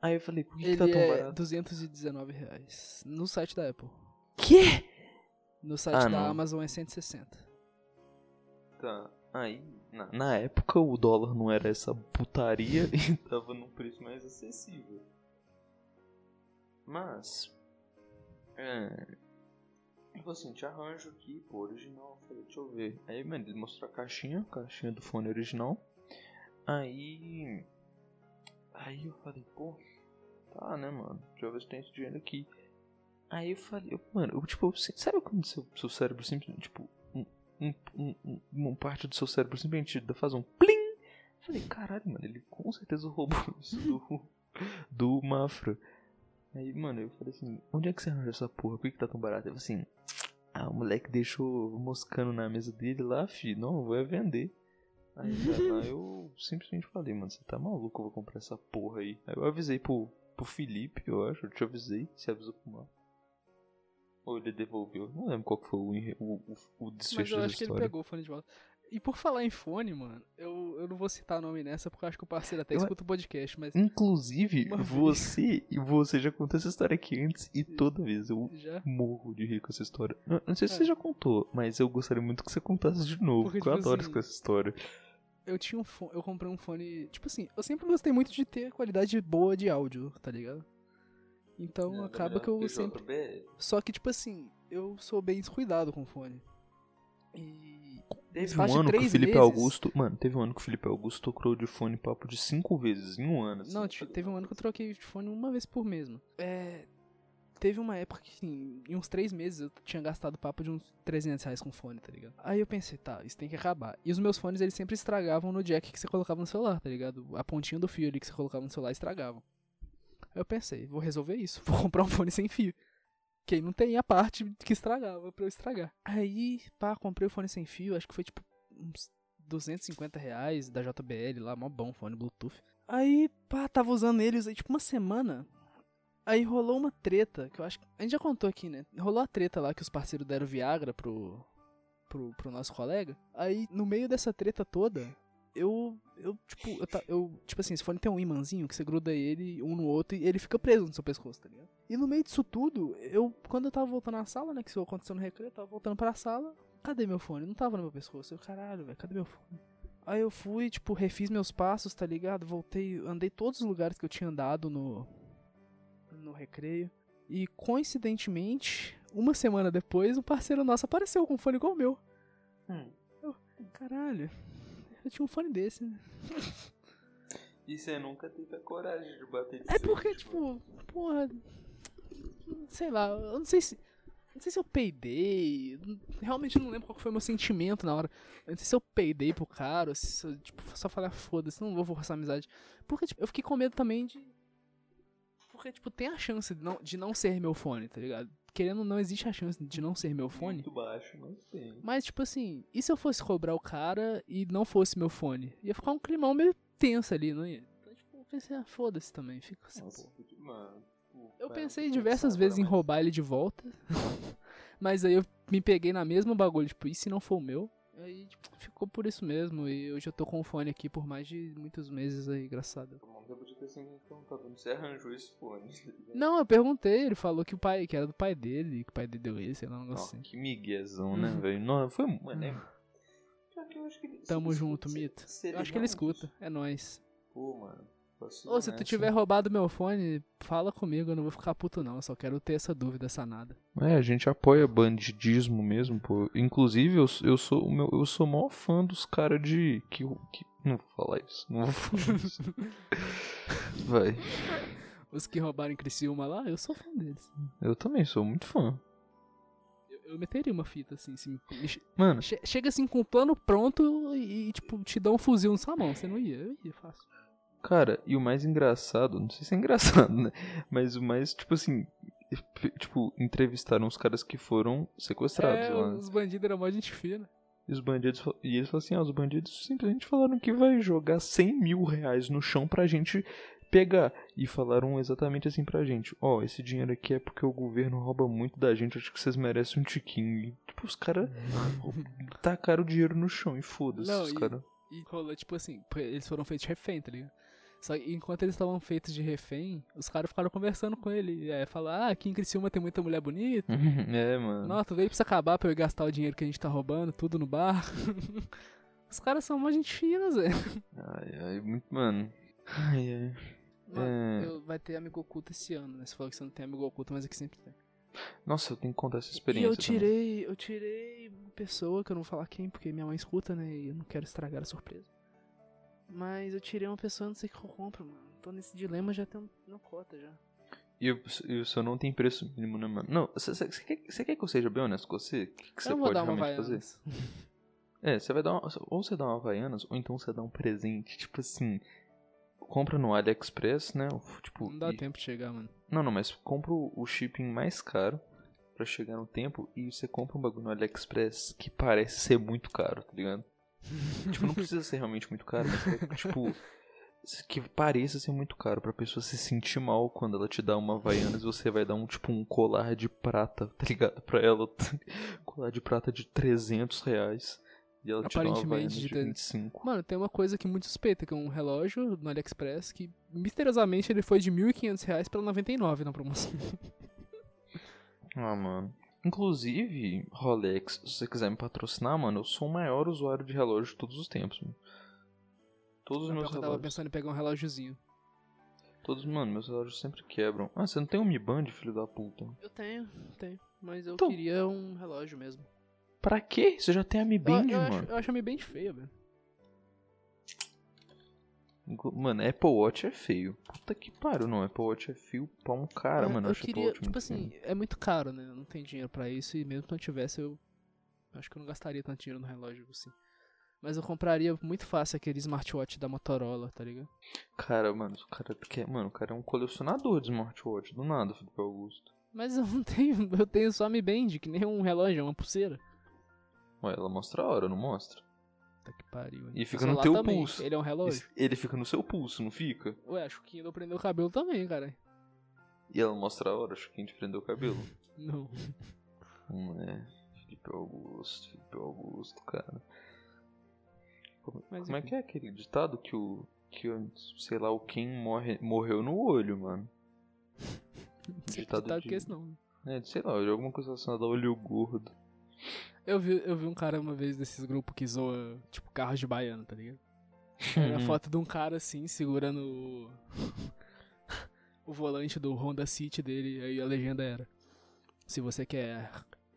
Aí eu falei, por que, que tá tão é barato? 219 reais. No site da Apple. Quê? No site ah, da não. Amazon é 160. Tá. Aí, na, na, época o dólar não era essa putaria e tava num preço mais acessível. Mas. É, ele falou assim, te arranjo aqui, pô, original. Eu falei, deixa eu ver. Aí, mano, ele mostrou a caixinha, a caixinha do fone original. Aí. Aí eu falei, pô, tá, né, mano? Deixa eu ver se tem esse dinheiro aqui. Aí eu falei, eu, mano, eu, tipo, sabe quando seu, seu cérebro sempre, tipo, um, um, um, uma parte do seu cérebro simplesmente faz um plim? falei, caralho, mano, ele com certeza roubou isso do, do Mafra. Aí, mano, eu falei assim, onde é que você arranja essa porra? Por que, que tá tão barato? Ele falou assim, ah, o moleque deixou moscando na mesa dele lá, filho. Não, eu vou é vender. Aí lá, eu simplesmente falei, mano, você tá maluco, eu vou comprar essa porra aí. Aí eu avisei pro, pro Felipe, eu acho, eu te avisei, você avisou pro Marco. Ou ele devolveu, não lembro qual que foi o, o, o, o desfecho Mas eu acho que ele pegou o fone de volta. E por falar em fone, mano, eu, eu não vou citar nome nessa porque eu acho que o parceiro até eu... escuta o podcast, mas. Inclusive, você e você já contou essa história aqui antes e toda vez eu já? morro de rir com essa história. Não, não sei se é. você já contou, mas eu gostaria muito que você contasse de novo, porque, porque eu tipo adoro assim, essa história. Eu tinha um fone, eu comprei um fone. Tipo assim, eu sempre gostei muito de ter qualidade boa de áudio, tá ligado? Então é, acaba que eu sempre. Só que, tipo assim, eu sou bem descuidado com o fone. E Teve um ano que o Felipe meses... Augusto. Mano, teve um ano que o Felipe Augusto trocou de fone papo de cinco vezes em um ano. Assim, não, teve um ano que eu troquei de fone uma vez por mesmo. É. Teve uma época que, assim, em uns três meses eu tinha gastado papo de uns 300 reais com fone, tá ligado? Aí eu pensei, tá, isso tem que acabar. E os meus fones, eles sempre estragavam no jack que você colocava no celular, tá ligado? A pontinha do fio ali que você colocava no celular estragavam. Aí eu pensei, vou resolver isso, vou comprar um fone sem fio. Quem não tem a parte que estragava pra eu estragar. Aí, pá, comprei o fone sem fio, acho que foi tipo uns 250 reais da JBL lá, mó bom fone Bluetooth. Aí, pá, tava usando ele, usei tipo uma semana. Aí rolou uma treta, que eu acho que. A gente já contou aqui, né? Rolou a treta lá que os parceiros deram Viagra pro, pro, pro nosso colega. Aí, no meio dessa treta toda, eu, eu, tipo, eu, eu, tipo assim, se for ter um imãzinho que você gruda ele um no outro e ele fica preso no seu pescoço, tá ligado? E no meio disso tudo, eu, quando eu tava voltando à sala, né, que isso aconteceu no recreio, eu tava voltando pra sala, cadê meu fone? Não tava no meu pescoço. Eu, caralho, velho, cadê meu fone? Aí eu fui, tipo, refiz meus passos, tá ligado? Voltei, andei todos os lugares que eu tinha andado no, no recreio. E coincidentemente, uma semana depois, um parceiro nosso apareceu com um fone igual o meu. Hum. Eu, caralho, eu tinha um fone desse, né? E você nunca teve a coragem de bater de É porque, tipo, porra. Sei lá, eu não sei se. Não sei se eu peidei. Realmente não lembro qual foi o meu sentimento na hora. Eu não sei se eu peidei pro cara, ou se eu, tipo, só falar, foda-se, não vou forçar a amizade. Porque, tipo, eu fiquei com medo também de. Porque, tipo, tem a chance de não, de não ser meu fone, tá ligado? Querendo não existe a chance de não ser meu fone. Muito baixo, mas tem. Mas, tipo assim, e se eu fosse cobrar o cara e não fosse meu fone? Ia ficar um climão meio tenso ali, não ia? Então, tipo, eu pensei, ah, foda-se também, fica assim, Nossa, pô. Mano, eu pensei diversas vezes em roubar ele de volta. mas aí eu me peguei na mesma bagulho, tipo, e se não for o meu? Aí tipo, ficou por isso mesmo. E hoje eu tô com o fone aqui por mais de muitos meses aí, engraçado. Você arranjou esse fone. Não, eu perguntei, ele falou que o pai, que era do pai dele, que o pai dele deu esse, sei lá, um negócio assim. Que miguezão, né, velho? Não, foi. Mano, é... Tamo junto, Mito. Eu acho que ele escuta, é nóis. Pô, mano. Ou se tu tiver roubado meu fone, fala comigo, eu não vou ficar puto não, eu só quero ter essa dúvida sanada. É, a gente apoia bandidismo mesmo, pô. Inclusive, eu, eu sou o meu, eu sou maior fã dos caras de que, que não vou falar isso, não vou falar isso. Vai. Os que roubaram em Criciúma lá, eu sou fã deles. Eu também sou muito fã. Eu, eu meteria uma fita assim, assim Mano. Che chega assim com o plano pronto e, tipo, te dá um fuzil na sua mão. Você não ia? Eu ia, fácil. Cara, e o mais engraçado, não sei se é engraçado, né? Mas o mais, tipo assim, tipo, entrevistaram os caras que foram sequestrados é, lá. Os bandidos eram mó gente fina. E os bandidos, e eles falaram assim, ah, os bandidos simplesmente falaram que vai jogar 100 mil reais no chão pra gente pegar. E falaram exatamente assim pra gente, ó, oh, esse dinheiro aqui é porque o governo rouba muito da gente, acho que vocês merecem um tiquinho. E, tipo, os caras tacaram o dinheiro no chão e foda-se os caras. E rolou, tipo assim, eles foram feitos refém, tá ligado? Só que enquanto eles estavam feitos de refém, os caras ficaram conversando com ele. É, falar, ah, aqui em Criciúma tem muita mulher bonita. é, mano. Nossa, tu veio pra acabar pra eu gastar o dinheiro que a gente tá roubando, tudo no bar. os caras são uma gente fina, Zé. Ai, ai, muito, mano. Ai, ai. Mano, é... eu, vai ter amigo oculto esse ano, né? Você falou que você não tem amigo oculto, mas aqui sempre tem. Nossa, eu tenho que contar essa experiência. E eu tirei, também. eu tirei uma pessoa que eu não vou falar quem, porque minha mãe escuta, né? E eu não quero estragar a surpresa. Mas eu tirei uma pessoa, não sei o que eu compro, mano. Tô nesse dilema já tem uma cota já. E o, e o seu não tem preço mínimo, né, mano? Não, você quer, quer, que eu seja bem honesto com você? O que, que você pode realmente fazer? É, você vai dar uma, ou você dá uma Havaianas, ou então você dá um presente, tipo assim. Compra no AliExpress, né? Tipo, não dá e... tempo de chegar, mano. Não, não, mas compra o shipping mais caro para chegar no tempo e você compra um bagulho no AliExpress que parece ser muito caro, tá ligado? tipo, não precisa ser realmente muito caro, mas é, tipo que pareça ser muito caro pra pessoa se sentir mal quando ela te dá uma Havaianas você vai dar um tipo um colar de prata, tá ligado? Pra ela. colar de prata de 300 reais. E ela te dá uma de, de 25. Mano, tem uma coisa que muito suspeita, que é um relógio no AliExpress que misteriosamente ele foi de 1.500 reais pra 99 na promoção. ah, mano. Inclusive, Rolex, se você quiser me patrocinar, mano, eu sou o maior usuário de relógio de todos os tempos, mano. Todos os meus relógios. Eu tava pensando em pegar um relógiozinho. Todos, mano, meus relógios sempre quebram. Ah, você não tem um Mi Band, filho da puta? Eu tenho, tenho. Mas eu então, queria um relógio mesmo. Pra quê? Você já tem a Mi Band, eu, eu mano? Acho, eu acho a Mi Band feia, velho. Mano, Apple Watch é feio. Puta que pariu, não. Apple Watch é feio pra um cara, eu, mano. Eu, eu queria, tipo assim, feio. é muito caro, né? Eu não tenho dinheiro pra isso e mesmo que eu tivesse, eu acho que eu não gastaria tanto dinheiro no relógio assim. Mas eu compraria muito fácil aquele smartwatch da Motorola, tá ligado? Cara, mano, o cara quer. Mano, o cara é um colecionador de smartwatch, do nada, Felipe Augusto. Mas eu não tenho. Eu tenho só Mi Band, que nem um relógio, é uma pulseira. Ué, ela mostra a hora, não mostra? Tá que pariu. E fica no teu também. pulso. Ele é um relógio? Ele fica no seu pulso, não fica? Ué, acho que ainda prendeu o cabelo também, cara. E ela mostra a hora, a gente prendeu o cabelo? não. Não é. Felipe Augusto, Felipe Augusto, cara. Como, como é que é aquele ditado que o. Que o, sei lá, o quem morre, morreu no olho, mano? ditado, ditado de, que é esse não. É, sei lá, de alguma coisa relacionada ao olho gordo. Eu vi, eu vi um cara uma vez desses grupos que zoa, tipo, carros de baiano, tá ligado? Era a foto de um cara assim, segurando o, o volante do Honda City dele, aí a legenda era: Se você quer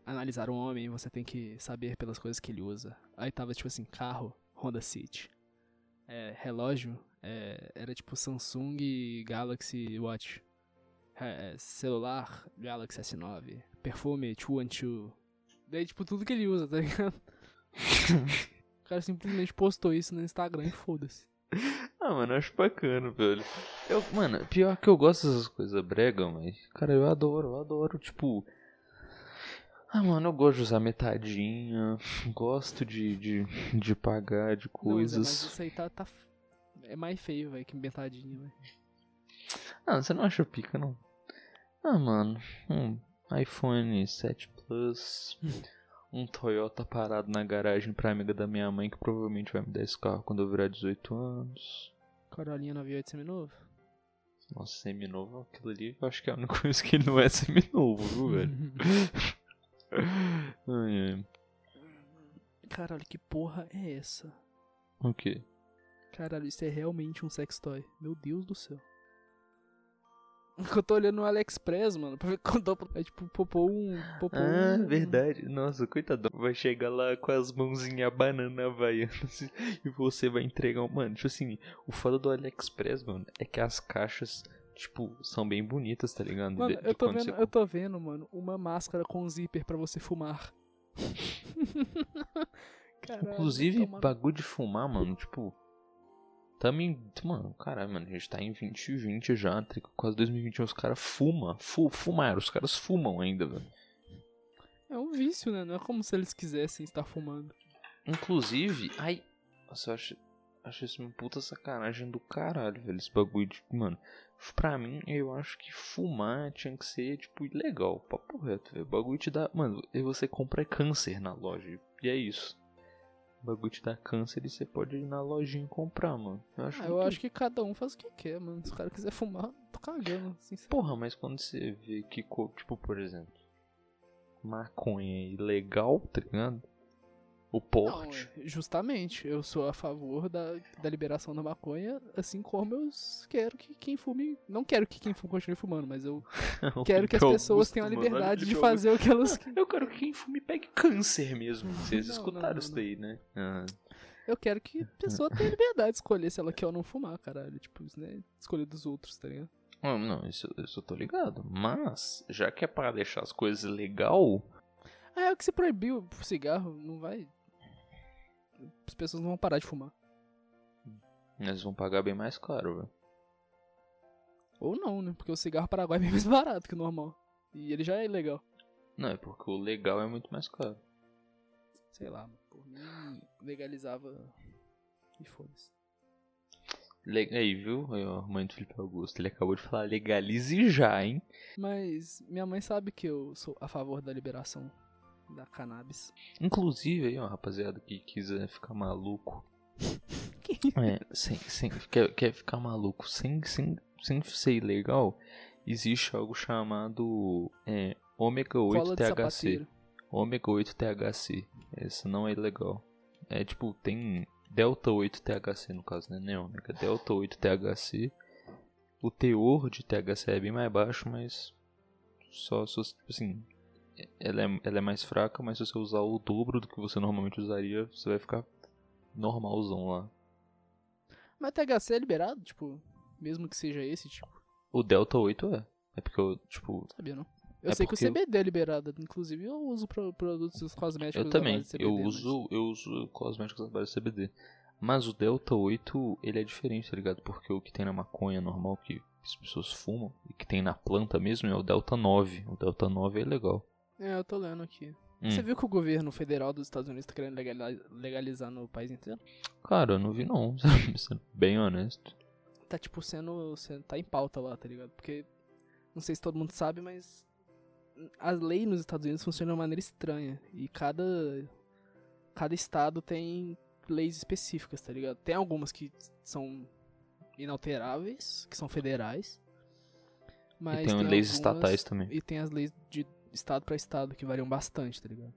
analisar um homem, você tem que saber pelas coisas que ele usa. Aí tava tipo assim: carro, Honda City. É, relógio é, era tipo Samsung Galaxy Watch. É, celular Galaxy S9. Perfume 212. Daí, tipo, tudo que ele usa, tá ligado? o cara simplesmente postou isso no Instagram e foda-se. Ah, mano, eu acho bacana, velho. Eu, mano, pior que eu gosto dessas coisas brega, mas, cara, eu adoro, eu adoro, tipo, ah, mano, eu gosto de usar metadinha, gosto de, de, de pagar de coisas. Não, mas isso aí tá, tá. É mais feio, velho, que metadinha, velho. Ah, você não acha pica, não? Ah, mano, um iPhone 7 Plus, um Toyota parado na garagem pra amiga da minha mãe que provavelmente vai me dar esse carro quando eu virar 18 anos. Corolinha 98 seminovo? Nossa, seminovo, aquilo ali eu acho que é a única coisa que não é seminovo, viu, velho? ai, ai. Caralho, que porra é essa? O quê? Caralho, isso é realmente um sextoy. Meu Deus do céu. Eu tô olhando no AliExpress, mano, pra ver quando é tipo, popou um. Popou ah, um... verdade. Nossa, coitado. Vai chegar lá com as mãozinhas banana havaianas e você vai entregar um. Mano, tipo assim, o foda do AliExpress, mano, é que as caixas tipo, são bem bonitas, tá ligado? Mano, de, eu, tô vendo, você... eu tô vendo, mano, uma máscara com zíper para você fumar. Caralho, Inclusive, toma... bagulho de fumar, mano, tipo. Também, mano, caralho, mano, a gente tá em 2020 já, quase 2021, os caras fumam, fu fumaram, os caras fumam ainda, velho. É um vício, né? Não é como se eles quisessem estar fumando. Inclusive, ai, nossa, eu acho, acho isso uma puta sacanagem do caralho, velho, esse bagulho de, mano, Pra mim, eu acho que fumar tinha que ser, tipo, ilegal. Papo reto, velho. O bagulho te dá. Mano, e você compra câncer na loja. E é isso. O bagulho te dá câncer e você pode ir na lojinha comprar, mano. Eu acho, ah, que... eu acho que cada um faz o que quer, mano. Se o cara quiser fumar, tô cagando. Porra, mas quando você vê que, tipo, por exemplo, maconha é ilegal, tá ligado? O porte. Não, justamente, eu sou a favor da, da liberação da maconha, assim como eu quero que quem fume. Não quero que quem fume continue fumando, mas eu quero que as pessoas tenham a liberdade de fazer o que elas. Eu quero que quem fume pegue câncer mesmo. Vocês não, escutaram não, isso daí, né? Ah. Eu quero que a pessoa tenha liberdade de escolher se ela quer ou não fumar, caralho. Tipo, isso, né? Escolher dos outros, tá ligado? Não, não, isso, isso eu tô ligado. Mas, já que é para deixar as coisas legal. Ah, é o que se proibiu o cigarro, não vai as pessoas não vão parar de fumar. Eles vão pagar bem mais caro, velho. Ou não, né? Porque o cigarro paraguai é bem mais barato que o normal. E ele já é ilegal. Não, é porque o legal é muito mais caro. Sei lá, por mim legalizava e foda-se. Le... Aí, viu? Ó, mãe do Felipe Augusto. Ele acabou de falar legalize já, hein? Mas minha mãe sabe que eu sou a favor da liberação da cannabis. Inclusive, aí, ó, rapaziada que quiser ficar maluco. é, sem, sem, quer, quer ficar maluco sem, sem, sem ser ilegal, existe algo chamado é, ômega 8 THC. Ômega 8 THC. Esse não é ilegal. É tipo, tem Delta 8 THC no caso, né? Não ômega. Delta 8 THC. O teor de THC é bem mais baixo, mas só, só assim, ela é, ela é mais fraca, mas se você usar o dobro do que você normalmente usaria, você vai ficar normalzão lá. Mas THC é liberado, tipo, mesmo que seja esse, tipo. O Delta 8 é. É porque eu, tipo. Sabia não. Eu é sei que o CBD é liberado, inclusive eu uso pro, produtos cosméticos. Eu também, CBD, eu uso, mas... eu uso cosméticos à base de CBD. Mas o Delta 8, ele é diferente, tá ligado? Porque o que tem na maconha normal, que as pessoas fumam, e que tem na planta mesmo, é o Delta 9. O Delta 9 é legal. É, eu tô lendo aqui. Hum. Você viu que o governo federal dos Estados Unidos tá querendo legalizar no país inteiro? Cara, eu não vi não, sendo bem honesto. Tá tipo sendo, sendo. tá em pauta lá, tá ligado? Porque. Não sei se todo mundo sabe, mas. As leis nos Estados Unidos funcionam de uma maneira estranha. E cada. Cada estado tem leis específicas, tá ligado? Tem algumas que são inalteráveis, que são federais. Mas e tem, tem leis algumas, estatais também. E tem as leis de estado para estado, que variam bastante, tá ligado?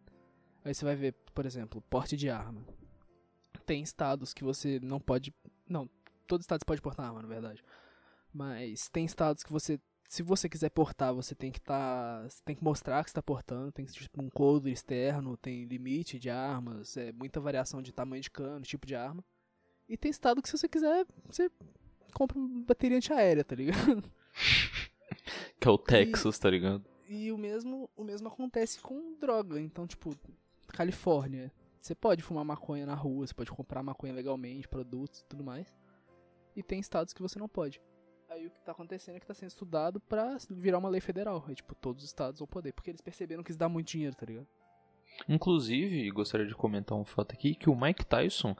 Aí você vai ver, por exemplo, porte de arma. Tem estados que você não pode. Não, todo estado pode portar arma, na verdade. Mas tem estados que você. Se você quiser portar, você tem que estar. Tá, tem que mostrar que está portando, tem tipo, um código externo, tem limite de armas, é muita variação de tamanho de cano, tipo de arma. E tem estado que se você quiser, você compra uma bateria antiaérea, tá ligado? Que é o Texas, e, tá ligado? E o mesmo, o mesmo acontece com droga. Então, tipo, Califórnia. Você pode fumar maconha na rua, você pode comprar maconha legalmente, produtos e tudo mais. E tem estados que você não pode. Aí o que tá acontecendo é que tá sendo estudado pra virar uma lei federal. Aí, tipo, todos os estados vão poder. Porque eles perceberam que isso dá muito dinheiro, tá ligado? Inclusive, gostaria de comentar um fato aqui, que o Mike Tyson,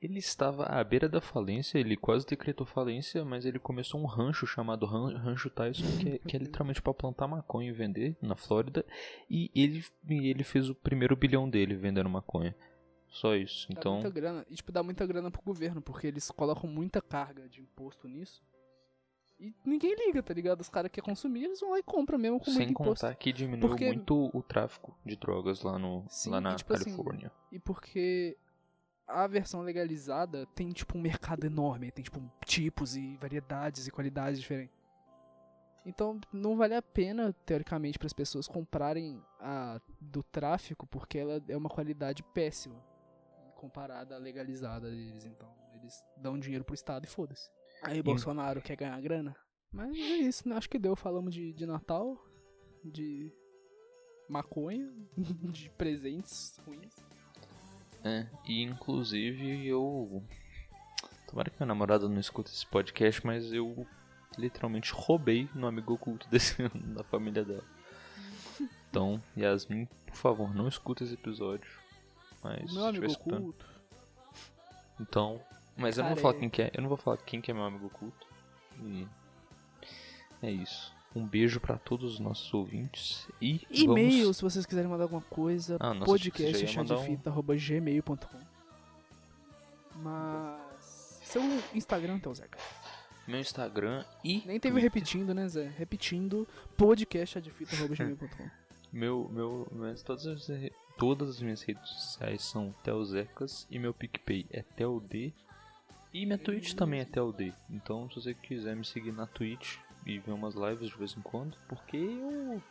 ele estava à beira da falência, ele quase decretou falência, mas ele começou um rancho chamado Rancho Tyson, que é, que é literalmente para plantar maconha e vender na Flórida, e ele, ele fez o primeiro bilhão dele vendendo maconha. Só isso. Dá então. Muita grana. E tipo, dá muita grana pro governo, porque eles colocam muita carga de imposto nisso. E ninguém liga, tá ligado? Os caras que querem consumir, eles vão lá e compram mesmo com Sem muito imposto. Sem contar que diminuiu porque... muito o tráfico de drogas lá, no, Sim, lá na e, tipo, assim, Califórnia. Assim, e porque a versão legalizada tem, tipo, um mercado enorme. Tem, tipo, tipos e variedades e qualidades diferentes. Então, não vale a pena, teoricamente, para as pessoas comprarem a do tráfico, porque ela é uma qualidade péssima comparada à legalizada deles. Então, eles dão dinheiro pro Estado e foda-se. Aí, Bolsonaro quer ganhar grana. Mas é isso, né? Acho que deu. Falamos de, de Natal, de maconha, de presentes ruins. É, e inclusive eu. Tomara que minha namorada não escuta esse podcast, mas eu literalmente roubei no amigo oculto desse ano da família dela. Então, Yasmin, por favor, não escuta esse episódio. Mas meu amigo oculto. Então, mas eu não vou falar quem que é. Eu não vou falar quem que é meu amigo oculto. E é isso. Um beijo para todos os nossos ouvintes. E e-mail, vamos... se vocês quiserem mandar alguma coisa, ah, um... Mas seu Instagram, então, Zeca. Meu Instagram e Nem teve Twitter. repetindo, né, Zé? Repetindo podcastchadefita.gmail.com Meu, meu, mas todas as, todas as minhas redes sociais são Telzecas e meu PicPay é TelD e minha Twitch também é TelD. Então, se você quiser me seguir na Twitch, e ver umas lives de vez em quando, porque eu.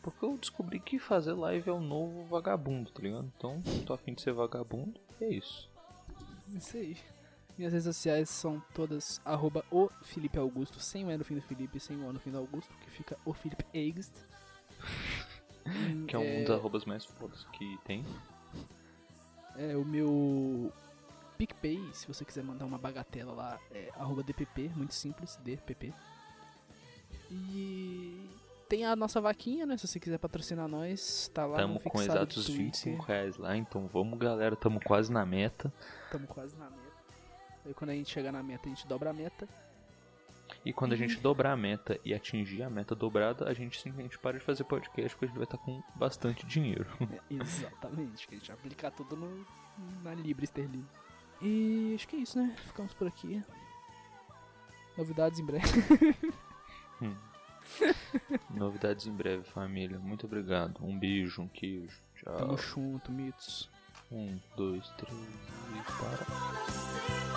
Porque eu descobri que fazer live é o novo vagabundo, tá ligado? Então, tô afim de ser vagabundo, e é isso. Isso aí. Minhas redes sociais são todas arroba o Felipe Augusto, sem o E no fim do Felipe, sem o O no fim do Augusto, que fica o Felipe Eigst. que é um é... dos arrobas mais fodas que tem. É, o meu PicPay, se você quiser mandar uma bagatela lá, é arroba DPP, muito simples, DPP. E tem a nossa vaquinha, né? Se você quiser patrocinar nós, tá lá Tamo com exatos 25 reais lá, então vamos galera, tamo quase na meta. Tamo quase na meta. Aí quando a gente chegar na meta, a gente dobra a meta. E quando a gente dobrar a meta e atingir a meta dobrada, a gente simplesmente para de fazer podcast porque a gente vai estar com bastante dinheiro. É, exatamente, que a gente vai aplicar tudo no, na Libra esterlina. E acho que é isso, né? Ficamos por aqui. Novidades em breve. hum. Novidades em breve, família. Muito obrigado. Um beijo, um queijo. Tchau. Tamo junto, mitos. Um, dois, três e para.